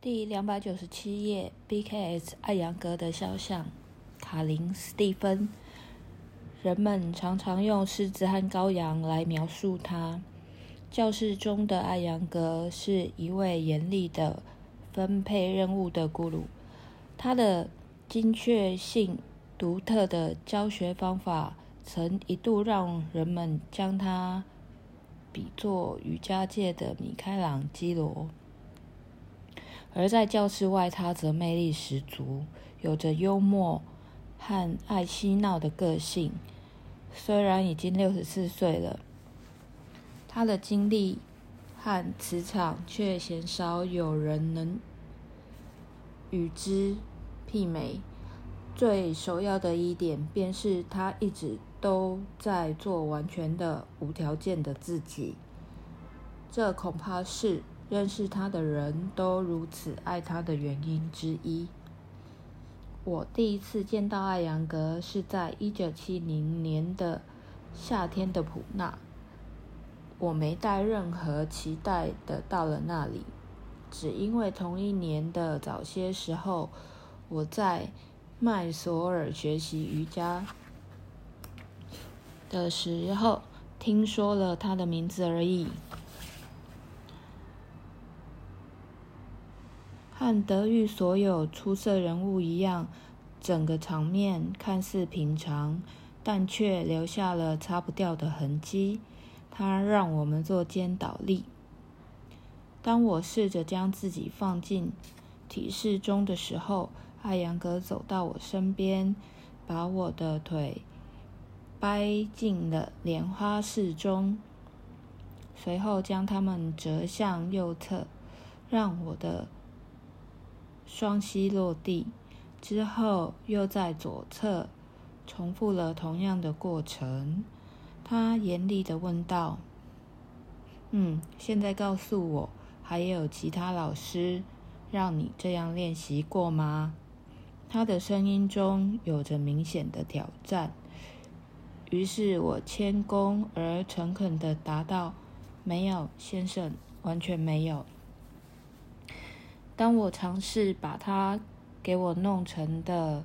第两百九十七页，BKS 艾扬格的肖像，卡林斯蒂芬。人们常常用狮子和羔羊来描述他。教室中的艾扬格是一位严厉的分配任务的咕噜。他的精确性、独特的教学方法，曾一度让人们将他比作瑜伽界的米开朗基罗。而在教室外，他则魅力十足，有着幽默和爱嬉闹的个性。虽然已经六十四岁了，他的精力和磁场却鲜少有人能与之媲美。最首要的一点，便是他一直都在做完全的、无条件的自己。这恐怕是。认识他的人都如此爱他的原因之一。我第一次见到艾扬格是在一九七零年的夏天的普纳。我没带任何期待的到了那里，只因为同一年的早些时候，我在麦索尔学习瑜伽的时候听说了他的名字而已。和德育所有出色人物一样，整个场面看似平常，但却留下了擦不掉的痕迹。它让我们做肩倒立。当我试着将自己放进体式中的时候，艾扬格走到我身边，把我的腿掰进了莲花式中，随后将它们折向右侧，让我的。双膝落地之后，又在左侧重复了同样的过程。他严厉的问道：“嗯，现在告诉我，还有其他老师让你这样练习过吗？”他的声音中有着明显的挑战。于是我谦恭而诚恳的答道：“没有，先生，完全没有。”当我尝试把它给我弄成的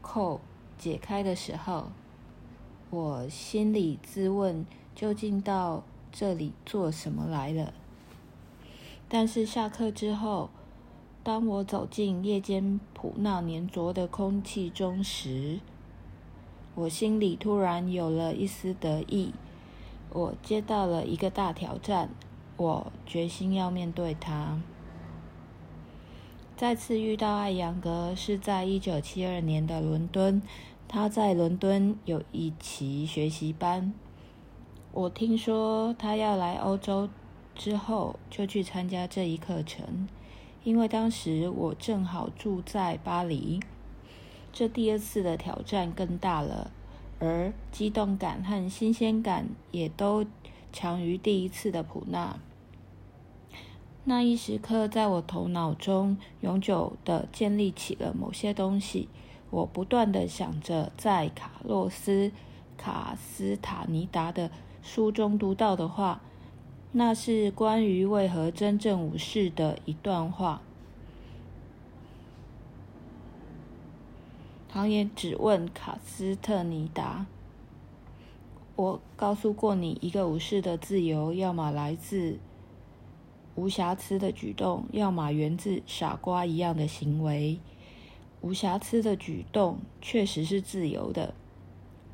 扣解开的时候，我心里自问：究竟到这里做什么来了？但是下课之后，当我走进夜间普纳粘着的空气中时，我心里突然有了一丝得意。我接到了一个大挑战。我决心要面对他。再次遇到艾扬格是在一九七二年的伦敦，他在伦敦有一期学习班。我听说他要来欧洲之后，就去参加这一课程，因为当时我正好住在巴黎。这第二次的挑战更大了，而激动感和新鲜感也都。强于第一次的普纳，那一时刻，在我头脑中永久的建立起了某些东西。我不断的想着，在卡洛斯·卡斯塔尼达的书中读到的话，那是关于为何真正武士的一段话。唐也只问卡斯特尼达。我告诉过你，一个武士的自由，要么来自无瑕疵的举动，要么源自傻瓜一样的行为。无瑕疵的举动确实是自由的，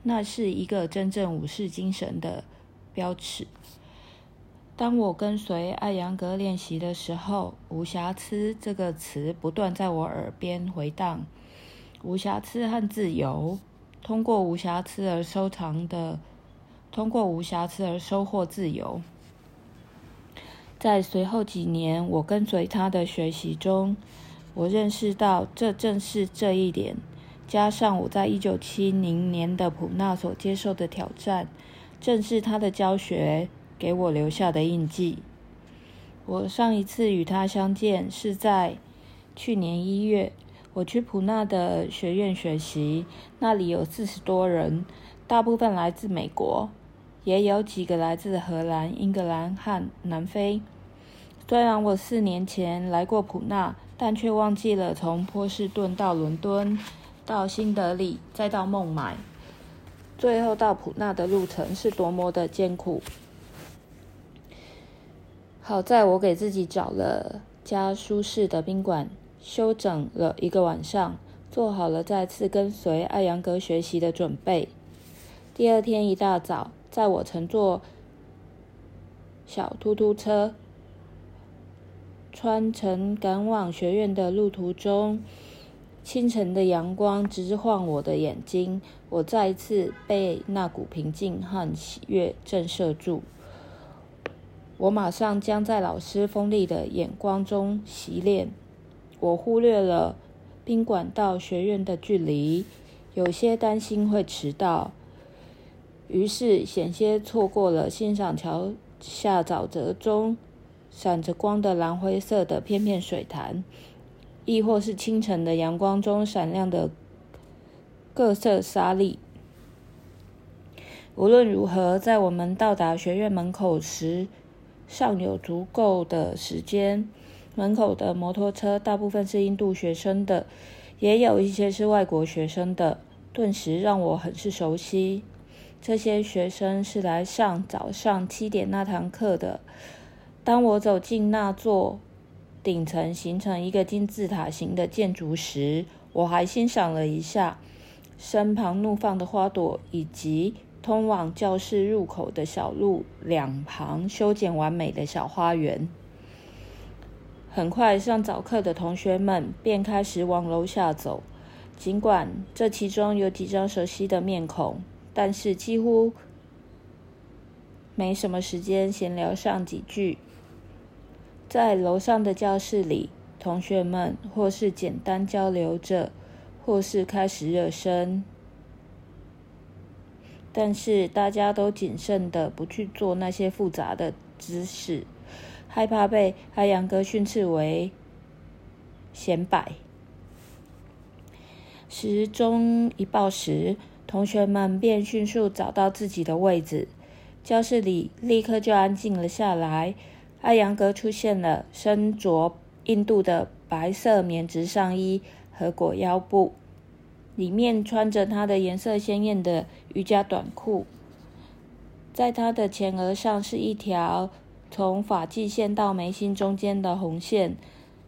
那是一个真正武士精神的标尺。当我跟随艾扬格练习的时候，“无瑕疵”这个词不断在我耳边回荡。无瑕疵和自由，通过无瑕疵而收藏的。通过无瑕疵而收获自由。在随后几年，我跟随他的学习中，我认识到这正是这一点，加上我在一九七零年的普纳所接受的挑战，正是他的教学给我留下的印记。我上一次与他相见是在去年一月，我去普纳的学院学习，那里有四十多人，大部分来自美国。也有几个来自荷兰、英格兰和南非。虽然我四年前来过普纳，但却忘记了从波士顿到伦敦，到新德里，再到孟买，最后到普纳的路程是多么的艰苦。好在我给自己找了家舒适的宾馆，休整了一个晚上，做好了再次跟随艾扬格学习的准备。第二天一大早，在我乘坐小突突车穿城赶往学院的路途中，清晨的阳光直晃我的眼睛，我再一次被那股平静和喜悦震慑住。我马上将在老师锋利的眼光中习练。我忽略了宾馆到学院的距离，有些担心会迟到，于是险些错过了欣赏桥下沼泽中闪着光的蓝灰色的片片水潭，亦或是清晨的阳光中闪亮的各色沙粒。无论如何，在我们到达学院门口时，尚有足够的时间。门口的摩托车大部分是印度学生的，也有一些是外国学生的。顿时让我很是熟悉。这些学生是来上早上七点那堂课的。当我走进那座顶层形成一个金字塔形的建筑时，我还欣赏了一下身旁怒放的花朵以及。通往教室入口的小路两旁修剪完美的小花园。很快，上早课的同学们便开始往楼下走。尽管这其中有几张熟悉的面孔，但是几乎没什么时间闲聊上几句。在楼上的教室里，同学们或是简单交流着，或是开始热身。但是大家都谨慎的不去做那些复杂的姿势，害怕被海洋哥训斥为显摆。时钟一报时，同学们便迅速找到自己的位置，教室里立刻就安静了下来。艾扬格出现了，身着印度的白色棉质上衣和裹腰布。里面穿着他的颜色鲜艳的瑜伽短裤，在他的前额上是一条从发际线到眉心中间的红线。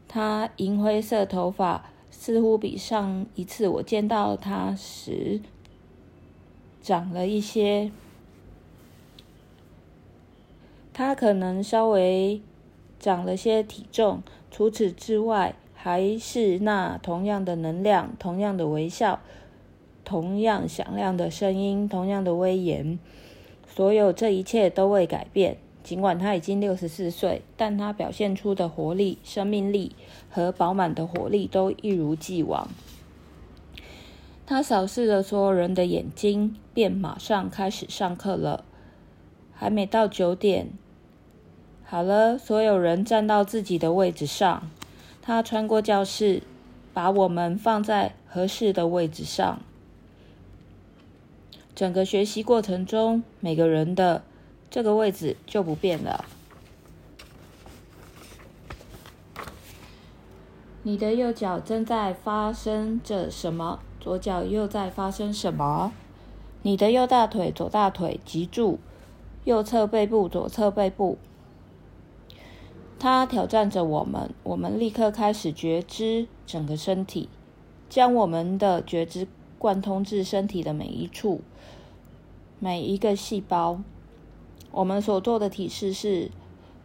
他银灰色头发似乎比上一次我见到他时长了一些。他可能稍微长了些体重，除此之外。还是那同样的能量，同样的微笑，同样响亮的声音，同样的威严。所有这一切都未改变。尽管他已经六十四岁，但他表现出的活力、生命力和饱满的活力都一如既往。他扫视着所有人的眼睛，便马上开始上课了。还没到九点，好了，所有人站到自己的位置上。他穿过教室，把我们放在合适的位置上。整个学习过程中，每个人的这个位置就不变了。你的右脚正在发生着什么？左脚又在发生什么？你的右大腿、左大腿脊柱、右侧背部、左侧背部。他挑战着我们，我们立刻开始觉知整个身体，将我们的觉知贯通至身体的每一处、每一个细胞。我们所做的体式是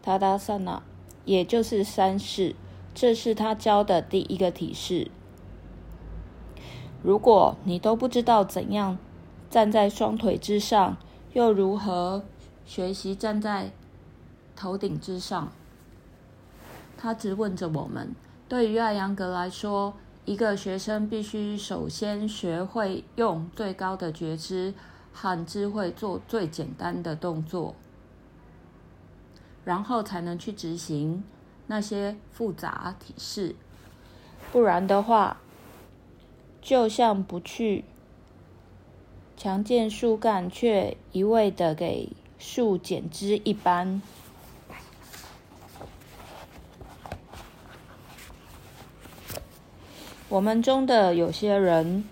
塔达萨那，也就是三式。这是他教的第一个体式。如果你都不知道怎样站在双腿之上，又如何学习站在头顶之上？他质问着我们：对于艾扬格来说，一个学生必须首先学会用最高的觉知和智慧做最简单的动作，然后才能去执行那些复杂体式。不然的话，就像不去强健树干却一味的给树剪枝一般。我们中的有些人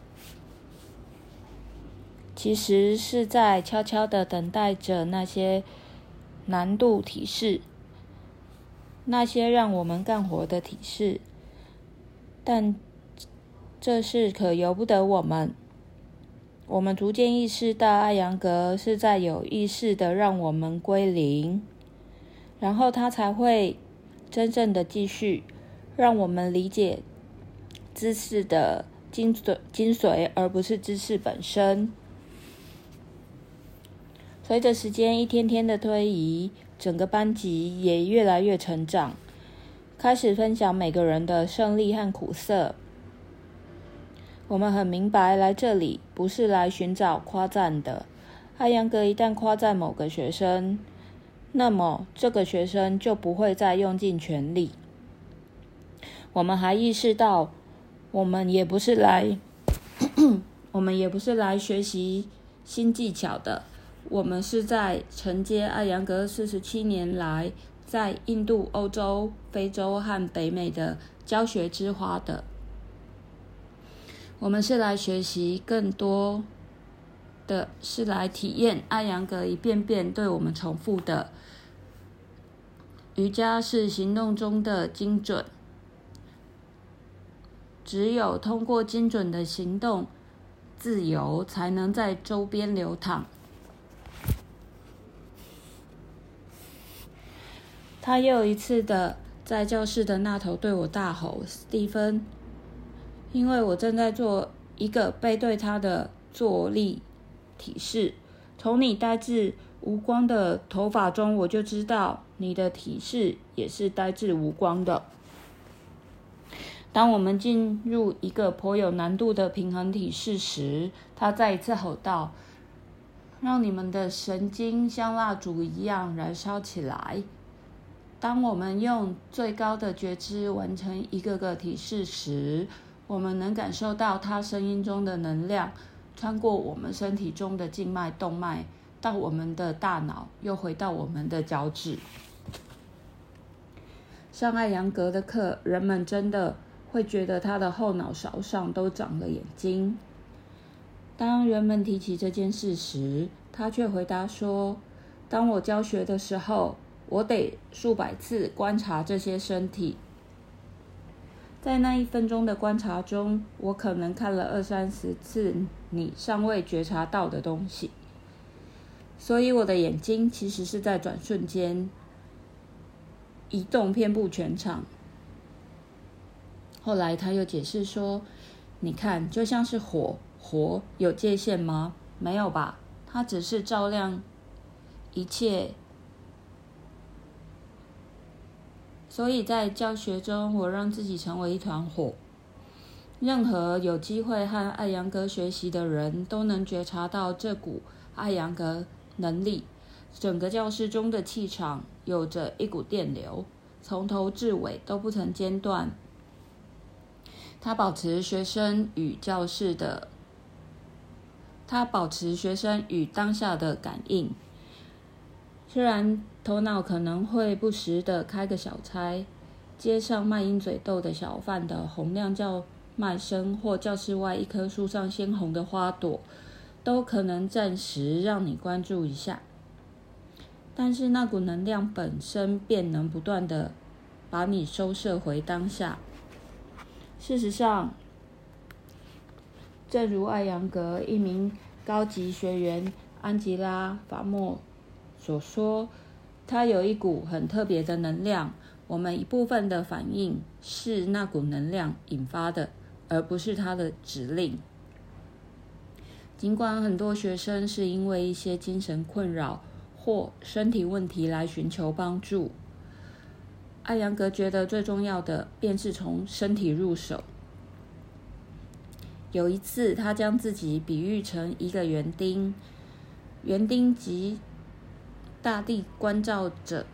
其实是在悄悄的等待着那些难度体式那些让我们干活的体式但这事可由不得我们。我们逐渐意识到，艾扬格是在有意识的让我们归零，然后他才会真正的继续让我们理解。知识的精髓，精髓，而不是知识本身。随着时间一天天的推移，整个班级也越来越成长，开始分享每个人的胜利和苦涩。我们很明白，来这里不是来寻找夸赞的。艾扬格一旦夸赞某个学生，那么这个学生就不会再用尽全力。我们还意识到。我们也不是来，我们也不是来学习新技巧的。我们是在承接艾扬格四十七年来在印度、欧洲、非洲和北美的教学之花的。我们是来学习更多的是来体验艾扬格一遍遍对我们重复的瑜伽是行动中的精准。只有通过精准的行动，自由才能在周边流淌。他又一次的在教室的那头对我大吼：“斯蒂芬！”因为我正在做一个背对他的坐立体式。从你呆滞无光的头发中，我就知道你的体式也是呆滞无光的。当我们进入一个颇有难度的平衡体式时，他再一次吼道：“让你们的神经像蜡烛一样燃烧起来。”当我们用最高的觉知完成一个个体式时，我们能感受到他声音中的能量穿过我们身体中的静脉动脉，到我们的大脑，又回到我们的脚趾。上艾扬格的课，人们真的。会觉得他的后脑勺上都长了眼睛。当人们提起这件事时，他却回答说：“当我教学的时候，我得数百次观察这些身体。在那一分钟的观察中，我可能看了二三十次你尚未觉察到的东西。所以我的眼睛其实是在转瞬间移动，遍布全场。”后来他又解释说：“你看，就像是火，火有界限吗？没有吧，它只是照亮一切。所以在教学中，我让自己成为一团火。任何有机会和艾扬格学习的人都能觉察到这股艾扬格能力。整个教室中的气场有着一股电流，从头至尾都不曾间断。”他保持学生与教室的，他保持学生与当下的感应。虽然头脑可能会不时的开个小差，街上卖鹰嘴豆的小贩的洪亮叫卖声，或教室外一棵树上鲜红的花朵，都可能暂时让你关注一下。但是那股能量本身便能不断的把你收摄回当下。事实上，正如艾扬格一名高级学员安吉拉·法莫所说，他有一股很特别的能量。我们一部分的反应是那股能量引发的，而不是他的指令。尽管很多学生是因为一些精神困扰或身体问题来寻求帮助。艾扬格觉得最重要的便是从身体入手。有一次，他将自己比喻成一个园丁，园丁及大地关照着，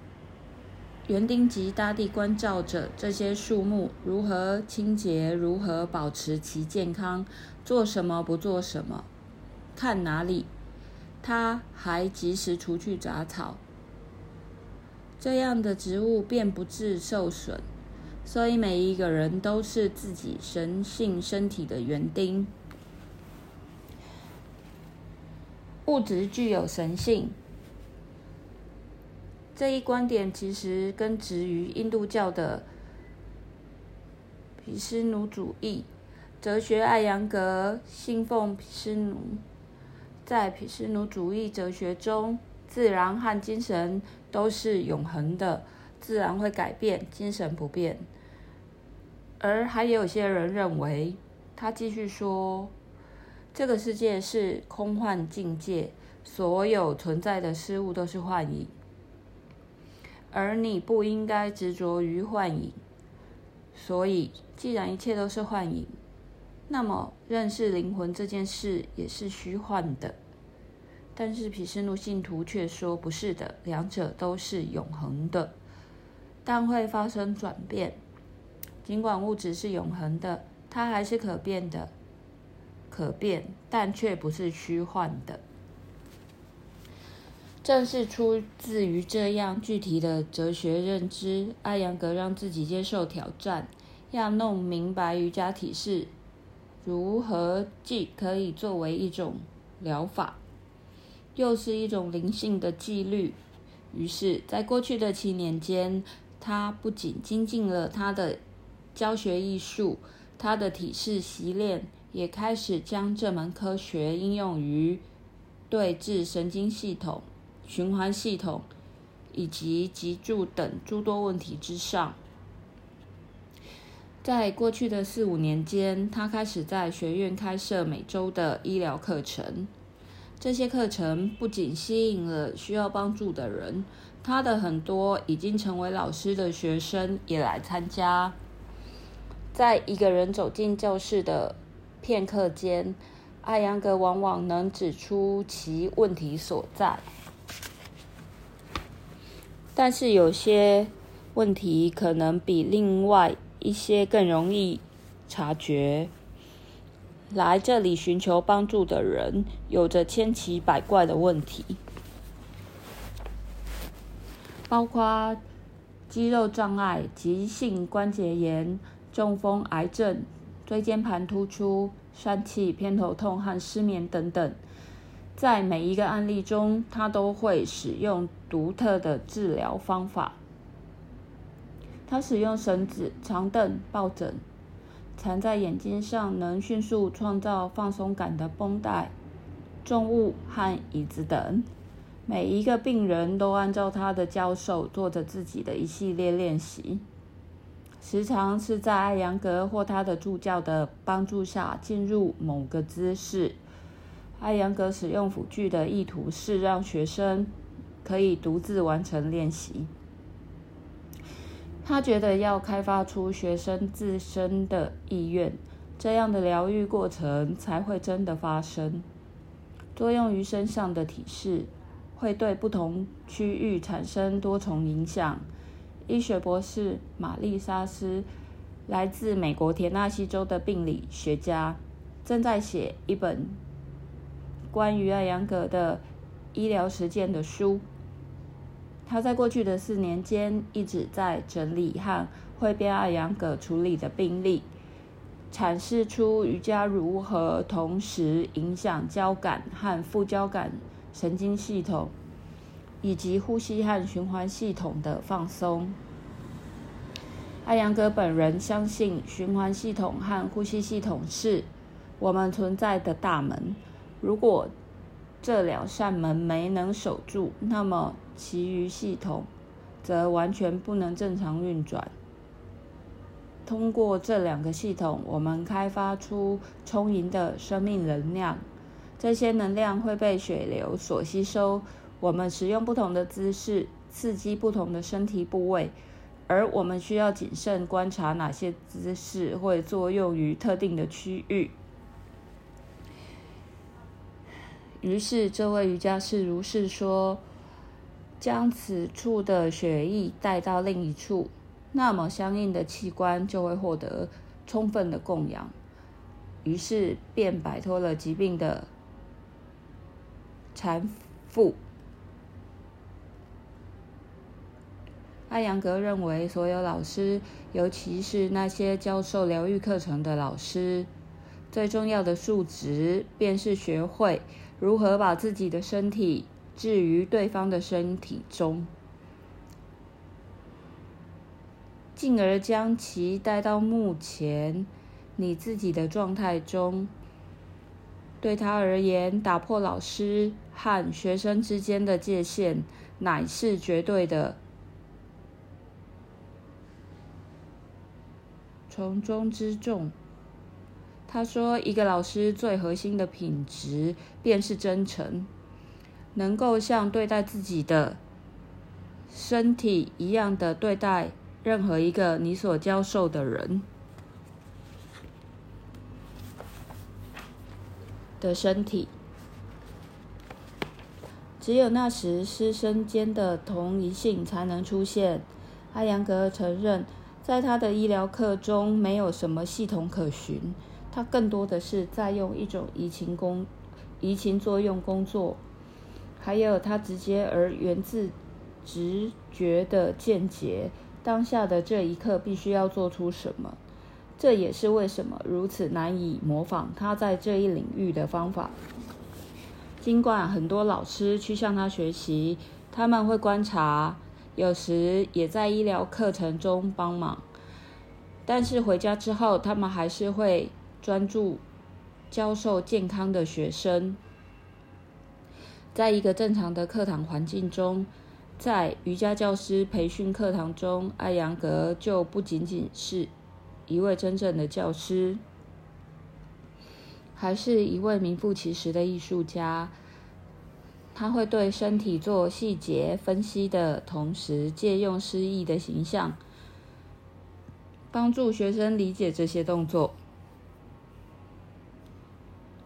园丁及大地关照着这些树木如何清洁，如何保持其健康，做什么不做什么，看哪里，他还及时除去杂草。这样的植物便不致受损，所以每一个人都是自己神性身体的园丁。物质具有神性，这一观点其实根植于印度教的毗湿奴主义。哲学艾扬格信奉毗湿奴，在毗湿奴主义哲学中，自然和精神都是永恒的，自然会改变，精神不变。而还有些人认为，他继续说，这个世界是空幻境界，所有存在的事物都是幻影，而你不应该执着于幻影。所以，既然一切都是幻影，那么，认识灵魂这件事也是虚幻的，但是毗湿奴信徒却说不是的，两者都是永恒的，但会发生转变。尽管物质是永恒的，它还是可变的，可变，但却不是虚幻的。正是出自于这样具体的哲学认知，艾扬格让自己接受挑战，要弄明白瑜伽体式。如何既可以作为一种疗法，又是一种灵性的纪律？于是，在过去的七年间，他不仅精进了他的教学艺术，他的体式习练也开始将这门科学应用于对治神经系统、循环系统以及脊柱等诸多问题之上。在过去的四五年间，他开始在学院开设每周的医疗课程。这些课程不仅吸引了需要帮助的人，他的很多已经成为老师的学生也来参加。在一个人走进教室的片刻间，艾扬格往往能指出其问题所在，但是有些问题可能比另外。一些更容易察觉，来这里寻求帮助的人有着千奇百怪的问题，包括肌肉障碍、急性关节炎、中风、癌症、椎间盘突出、疝气、偏头痛和失眠等等。在每一个案例中，他都会使用独特的治疗方法。他使用绳子、长凳、抱枕、缠在眼睛上能迅速创造放松感的绷带、重物和椅子等。每一个病人都按照他的教授做着自己的一系列练习，时常是在艾扬格或他的助教的帮助下进入某个姿势。艾扬格使用辅具的意图是让学生可以独自完成练习。他觉得要开发出学生自身的意愿，这样的疗愈过程才会真的发生。作用于身上的体式会对不同区域产生多重影响。医学博士玛丽莎斯，来自美国田纳西州的病理学家，正在写一本关于艾扬格的医疗实践的书。他在过去的四年间一直在整理和汇编艾扬格处理的病例，阐释出瑜伽如何同时影响交感和副交感神经系统，以及呼吸和循环系统的放松。艾扬格本人相信，循环系统和呼吸系统是我们存在的大门。如果这两扇门没能守住，那么其余系统则完全不能正常运转。通过这两个系统，我们开发出充盈的生命能量。这些能量会被血流所吸收。我们使用不同的姿势刺激不同的身体部位，而我们需要谨慎观察哪些姿势会作用于特定的区域。于是，这位瑜伽士如是说：“将此处的血液带到另一处，那么相应的器官就会获得充分的供养，于是便摆脱了疾病的缠缚。”艾扬格认为，所有老师，尤其是那些教授疗愈课程的老师，最重要的素质便是学会如何把自己的身体置于对方的身体中，进而将其带到目前你自己的状态中。对他而言，打破老师和学生之间的界限，乃是绝对的。重中之重。他说：“一个老师最核心的品质便是真诚，能够像对待自己的身体一样的对待任何一个你所教授的人的身体。只有那时，师生间的同一性才能出现。”阿扬格承认。在他的医疗课中，没有什么系统可循，他更多的是在用一种移情工、移情作用工作，还有他直接而源自直觉的见解。当下的这一刻必须要做出什么，这也是为什么如此难以模仿他在这一领域的方法。尽管很多老师去向他学习，他们会观察。有时也在医疗课程中帮忙，但是回家之后，他们还是会专注教授健康的学生。在一个正常的课堂环境中，在瑜伽教师培训课堂中，艾扬格就不仅仅是一位真正的教师，还是一位名副其实的艺术家。他会对身体做细节分析的同时，借用诗意的形象，帮助学生理解这些动作。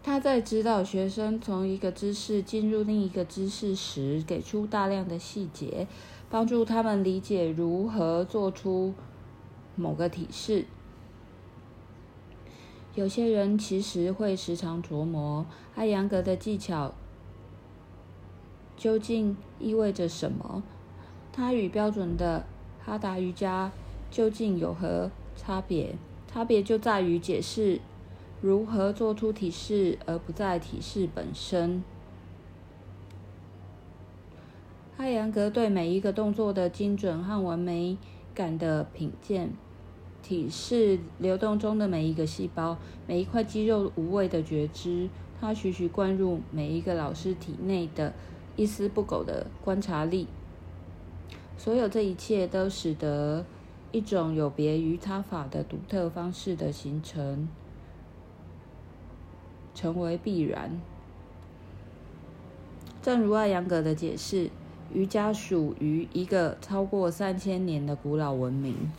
他在指导学生从一个姿势进入另一个姿势时，给出大量的细节，帮助他们理解如何做出某个体式。有些人其实会时常琢磨艾扬格的技巧。究竟意味着什么？它与标准的哈达瑜伽究竟有何差别？差别就在于解释如何做出体式，而不在体式本身。太阳格对每一个动作的精准和完美感的品鉴，体式流动中的每一个细胞、每一块肌肉无畏的觉知，它徐徐灌入每一个老师体内的。一丝不苟的观察力，所有这一切都使得一种有别于他法的独特方式的形成成为必然。正如艾扬格的解释，瑜伽属于一个超过三千年的古老文明，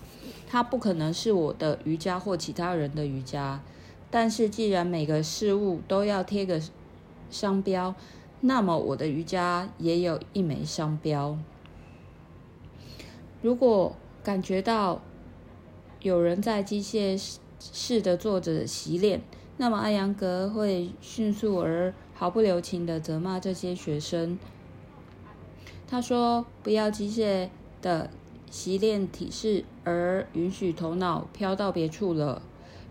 它不可能是我的瑜伽或其他人的瑜伽。但是，既然每个事物都要贴个商标。那么，我的瑜伽也有一枚商标。如果感觉到有人在机械式的做着洗脸，那么艾扬格会迅速而毫不留情的责骂这些学生。他说：“不要机械的习练体式，而允许头脑飘到别处了，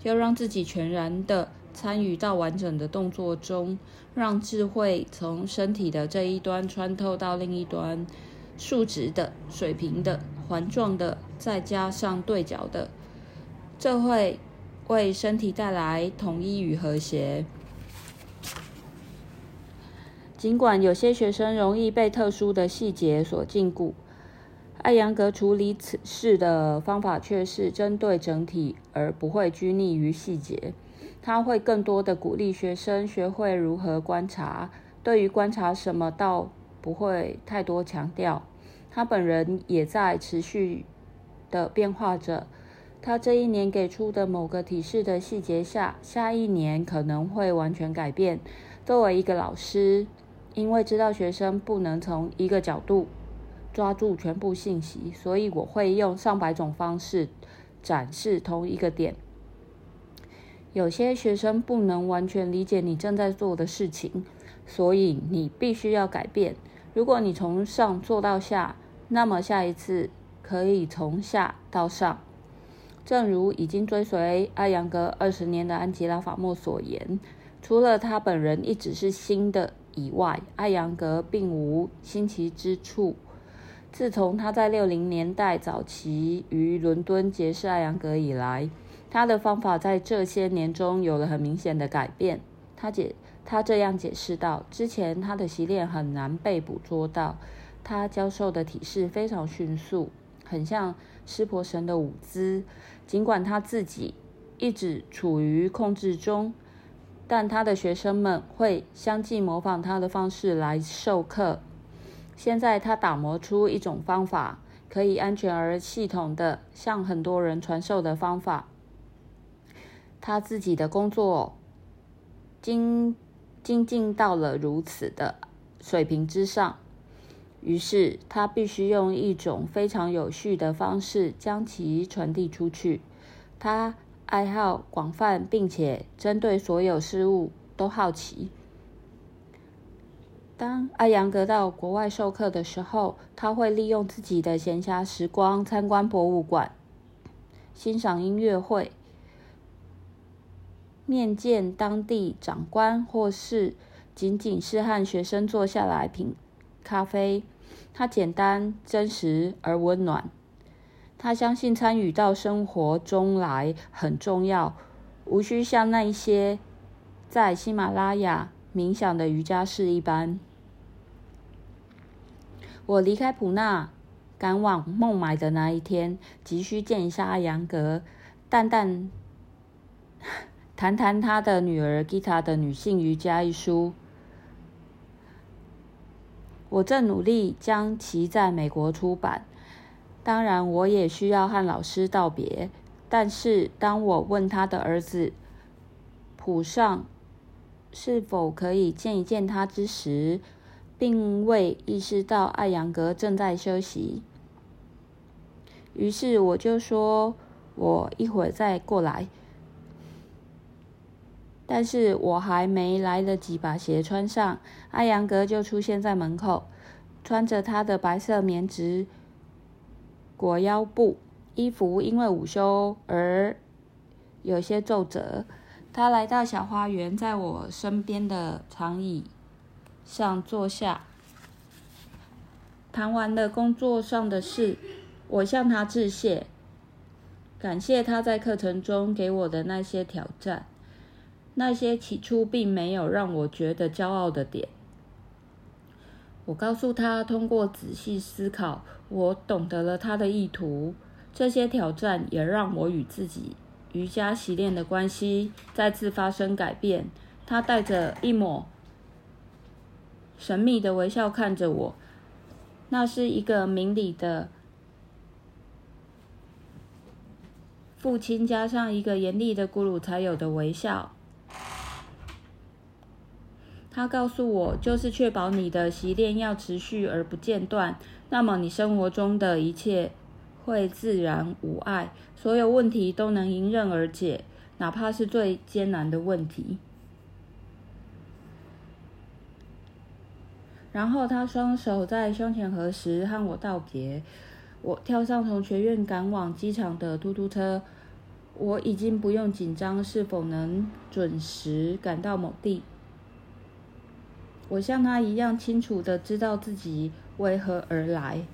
要让自己全然的。”参与到完整的动作中，让智慧从身体的这一端穿透到另一端，竖直的、水平的、环状的，再加上对角的，这会为身体带来统一与和谐。尽管有些学生容易被特殊的细节所禁锢，艾扬格处理此事的方法却是针对整体，而不会拘泥于细节。他会更多的鼓励学生学会如何观察，对于观察什么倒不会太多强调。他本人也在持续的变化着。他这一年给出的某个提示的细节下，下一年可能会完全改变。作为一个老师，因为知道学生不能从一个角度抓住全部信息，所以我会用上百种方式展示同一个点。有些学生不能完全理解你正在做的事情，所以你必须要改变。如果你从上做到下，那么下一次可以从下到上。正如已经追随阿扬格二十年的安吉拉·法莫所言，除了他本人一直是新的以外，阿扬格并无新奇之处。自从他在六零年代早期于伦敦结识阿扬格以来，他的方法在这些年中有了很明显的改变。他解他这样解释道：之前他的习练很难被捕捉到，他教授的体式非常迅速，很像湿婆神的舞姿。尽管他自己一直处于控制中，但他的学生们会相继模仿他的方式来授课。现在他打磨出一种方法，可以安全而系统的向很多人传授的方法。他自己的工作精精进到了如此的水平之上，于是他必须用一种非常有序的方式将其传递出去。他爱好广泛，并且针对所有事物都好奇。当阿扬格到国外授课的时候，他会利用自己的闲暇时光参观博物馆、欣赏音乐会。面见当地长官，或是仅仅是和学生坐下来品咖啡。他简单、真实而温暖。他相信参与到生活中来很重要，无需像那一些在喜马拉雅冥想的瑜伽士一般。我离开普纳，赶往孟买的那一天，急需见一下阿扬格，淡淡。谈谈他的女儿吉塔的女性瑜伽一书，我正努力将其在美国出版。当然，我也需要和老师道别。但是，当我问他的儿子普尚是否可以见一见他之时，并未意识到艾扬格正在休息。于是，我就说：“我一会儿再过来。”但是我还没来得及把鞋穿上，阿扬格就出现在门口，穿着他的白色棉质裹腰布衣服，因为午休而有些皱褶。他来到小花园，在我身边的长椅上坐下，谈完了工作上的事，我向他致谢，感谢他在课程中给我的那些挑战。那些起初并没有让我觉得骄傲的点，我告诉他，通过仔细思考，我懂得了他的意图。这些挑战也让我与自己瑜伽习练的关系再次发生改变。他带着一抹神秘的微笑看着我，那是一个明理的父亲加上一个严厉的咕噜才有的微笑。他告诉我，就是确保你的习练要持续而不间断，那么你生活中的一切会自然无碍，所有问题都能迎刃而解，哪怕是最艰难的问题。然后他双手在胸前合十，和我道别。我跳上从学院赶往机场的嘟嘟车，我已经不用紧张是否能准时赶到某地。我像他一样清楚的知道自己为何而来。